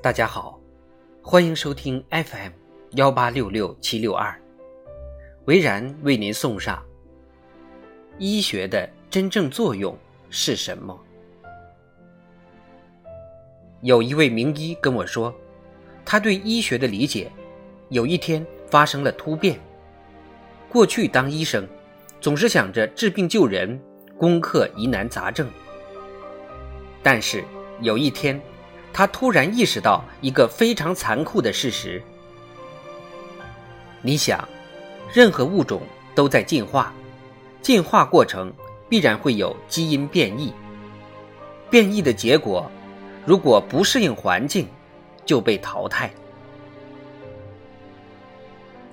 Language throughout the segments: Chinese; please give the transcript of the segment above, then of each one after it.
大家好，欢迎收听 FM 幺八六六七六二，维然为您送上：医学的真正作用是什么？有一位名医跟我说，他对医学的理解有一天发生了突变。过去当医生，总是想着治病救人，攻克疑难杂症，但是有一天。他突然意识到一个非常残酷的事实：你想，任何物种都在进化，进化过程必然会有基因变异。变异的结果，如果不适应环境，就被淘汰。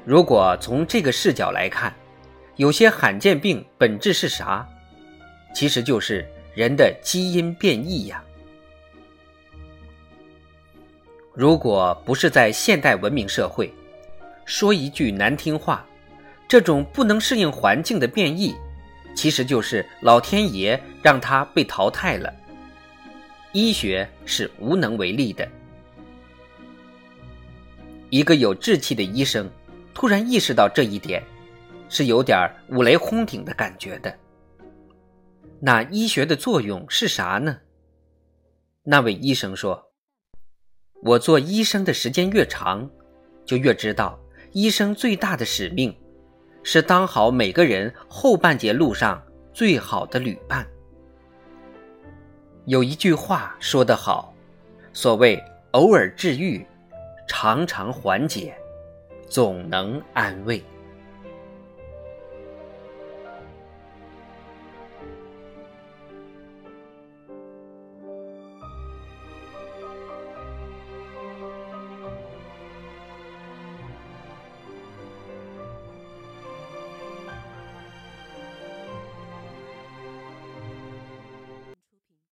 如果从这个视角来看，有些罕见病本质是啥？其实就是人的基因变异呀。如果不是在现代文明社会，说一句难听话，这种不能适应环境的变异，其实就是老天爷让他被淘汰了。医学是无能为力的。一个有志气的医生突然意识到这一点，是有点五雷轰顶的感觉的。那医学的作用是啥呢？那位医生说。我做医生的时间越长，就越知道，医生最大的使命，是当好每个人后半截路上最好的旅伴。有一句话说得好，所谓偶尔治愈，常常缓解，总能安慰。